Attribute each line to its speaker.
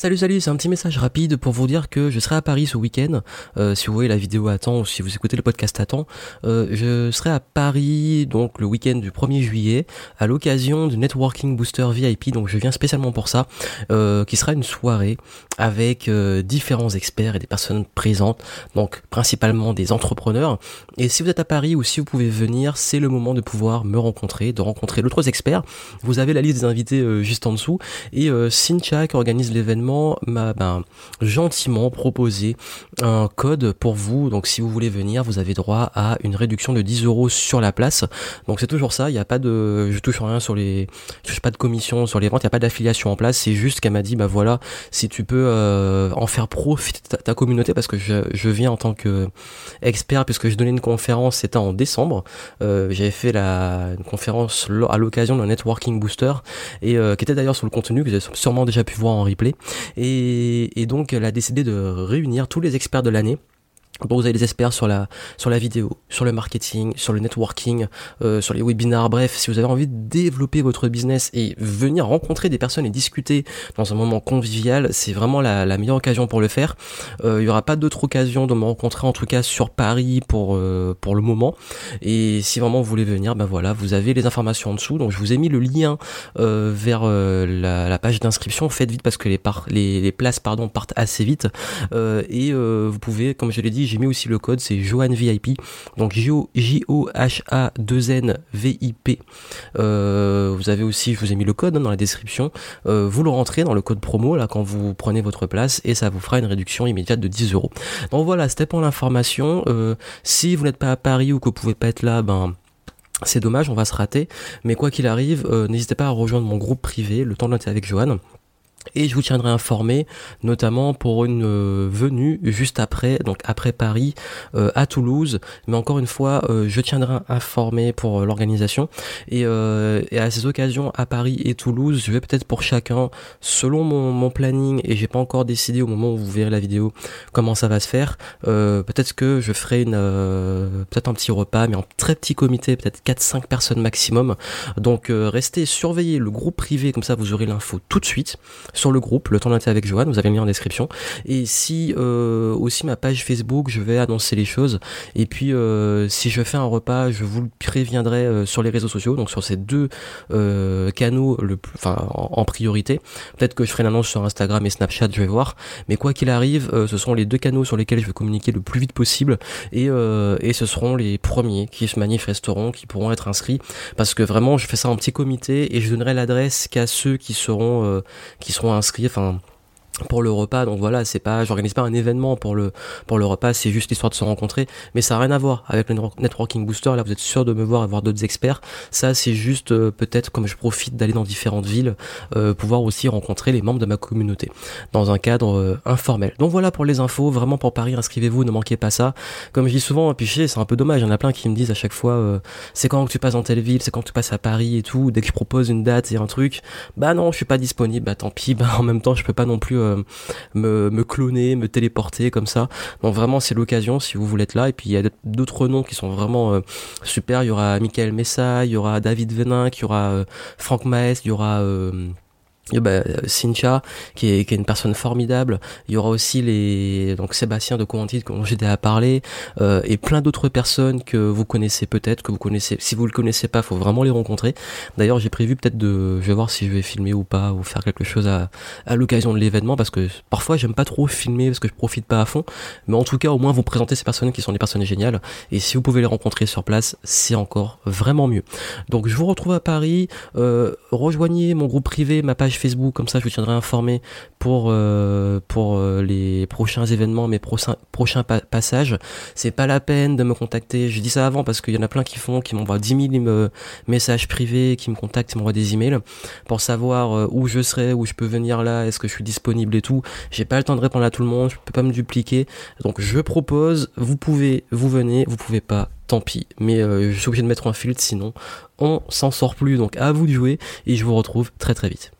Speaker 1: Salut salut, c'est un petit message rapide pour vous dire que je serai à Paris ce week-end. Euh, si vous voyez la vidéo à temps ou si vous écoutez le podcast à temps, euh, je serai à Paris donc le week-end du 1er juillet à l'occasion du Networking Booster VIP. Donc je viens spécialement pour ça, euh, qui sera une soirée avec différents experts et des personnes présentes, donc principalement des entrepreneurs. Et si vous êtes à Paris ou si vous pouvez venir, c'est le moment de pouvoir me rencontrer, de rencontrer d'autres experts. Vous avez la liste des invités juste en dessous et Cynthia qui organise l'événement m'a ben, gentiment proposé un code pour vous. Donc si vous voulez venir, vous avez droit à une réduction de 10 euros sur la place. Donc c'est toujours ça. Il n'y a pas de, je touche rien sur les, je touche pas de commission sur les ventes. Il n'y a pas d'affiliation en place. C'est juste qu'elle m'a dit, bah voilà, si tu peux euh, en faire profiter ta, ta, communauté parce que je, je viens en tant que expert puisque je donnais une conférence, c'était en décembre. Euh, J'avais fait la une conférence à l'occasion d'un networking booster et euh, qui était d'ailleurs sur le contenu que vous avez sûrement déjà pu voir en replay. Et, et donc elle a décidé de réunir tous les experts de l'année donc vous avez des experts sur la sur la vidéo, sur le marketing, sur le networking, euh, sur les webinars, bref, si vous avez envie de développer votre business et venir rencontrer des personnes et discuter dans un moment convivial, c'est vraiment la, la, meilleure occasion pour le faire. Euh, il y aura pas d'autre occasion de me rencontrer en tout cas sur Paris pour euh, pour le moment. Et si vraiment vous voulez venir, ben voilà, vous avez les informations en dessous. Donc je vous ai mis le lien euh, vers la, la, page d'inscription. Faites vite parce que les par les, les places pardon partent assez vite et vous pouvez, comme je l'ai dit j'ai mis aussi le code, c'est Johan VIP. Donc J-O-H-A-2-N-V-I-P. Euh, vous avez aussi, je vous ai mis le code hein, dans la description. Euh, vous le rentrez dans le code promo là quand vous prenez votre place et ça vous fera une réduction immédiate de 10 euros. Donc voilà, c'était pour l'information. Euh, si vous n'êtes pas à Paris ou que vous pouvez pas être là, ben c'est dommage, on va se rater. Mais quoi qu'il arrive, n'hésitez pas à rejoindre mon groupe privé, le temps de noter avec Johan. Et je vous tiendrai informé, notamment pour une euh, venue juste après, donc après Paris, euh, à Toulouse. Mais encore une fois, euh, je tiendrai informé pour l'organisation. Et, et, à ces occasions, à Paris et Toulouse, je vais peut-être pour chacun, selon mon, mon planning, et j'ai pas encore décidé au moment où vous verrez la vidéo comment ça va se faire. peut-être que je ferai une, peut-être un petit repas, mais en très petit comité, peut-être 4-5 personnes maximum. Donc restez, surveillez le groupe privé, comme ça vous aurez l'info tout de suite sur le groupe, le temps d'inter avec Johan, vous avez lien en description. Et si euh, aussi ma page Facebook, je vais annoncer les choses. Et puis euh, si je fais un repas, je vous le préviendrai euh, sur les réseaux sociaux, donc sur ces deux canaux, le, enfin en, priorité. Peut-être que je ferai une annonce sur Instagram et Snapchat, je vais voir. Mais quoi qu'il arrive, ce sont les deux canaux sur lesquels je vais communiquer le plus vite possible. Et, et ce seront les premiers qui se manifesteront, qui pourront être inscrits. Parce que vraiment, je fais ça en petit comité et je donnerai l'adresse qu'à ceux qui seront qui seront seront inscrits, enfin pour le repas. Donc voilà c'est pas j'organise pas un événement pour le pour le repas. C'est juste l'histoire de se rencontrer. Mais ça a rien à voir avec le networking booster. Là vous êtes sûr de me voir et voir d'autres experts. Ça c'est juste euh, peut-être comme je profite d'aller dans différentes villes euh, pouvoir aussi rencontrer les membres de ma communauté dans un cadre euh, informel. Donc voilà pour les infos. Vraiment pour Paris inscrivez-vous ne manquez pas ça. Comme je dis souvent puis c'est un peu dommage. Il y en a plein qui me disent à chaque fois c'est quand que tu passes dans telle ville c'est quand tu passes à Paris et tout. Dès que je propose une date et un truc bah non je suis pas disponible. Bah tant pis bah en même temps je peux pas non plus euh, me, cloner, me téléporter comme ça. Donc vraiment c'est l'occasion si vous voulez être là. Et puis il y a d'autres noms qui sont vraiment euh, super. Il y aura Michael Messa, il y aura David Venin, il y aura euh, Franck Maes, il y aura bah, Cynthia qui est, qui est, une personne formidable. Il y aura aussi les donc Sébastien de Coventit dont j'étais à parler euh, et plein d'autres personnes que vous connaissez peut-être que vous connaissez si vous le connaissez pas faut vraiment les rencontrer. D'ailleurs j'ai prévu peut-être de je vais voir si je vais filmer ou pas ou faire quelque chose à, à l'occasion de l'événement parce que parfois j'aime pas trop filmer parce que je profite pas à fond. Mais en tout cas au moins vous présenter ces personnes qui sont des personnes géniales. Et si vous pouvez les rencontrer sur place c'est encore vraiment mieux. Donc je vous retrouve à Paris. Euh, rejoignez mon groupe privé ma page Facebook, comme ça je vous tiendrai informé pour, euh, euh, les prochains événements, mes prochains, passages. C'est pas la peine de me contacter, je dis ça avant parce qu'il y en a plein qui font, qui m'envoient 10 000 euh, messages privés, qui me contactent, qui m'envoient des emails pour savoir où je serai, où je peux venir là, est-ce que je suis disponible et tout. J'ai pas le temps de répondre à tout le monde, je peux pas me dupliquer. Donc je propose, vous pouvez, vous venez, vous pouvez pas, tant pis. Mais je suis obligé de mettre un filtre, sinon on s'en sort plus. Donc à vous de jouer et je vous retrouve très très vite.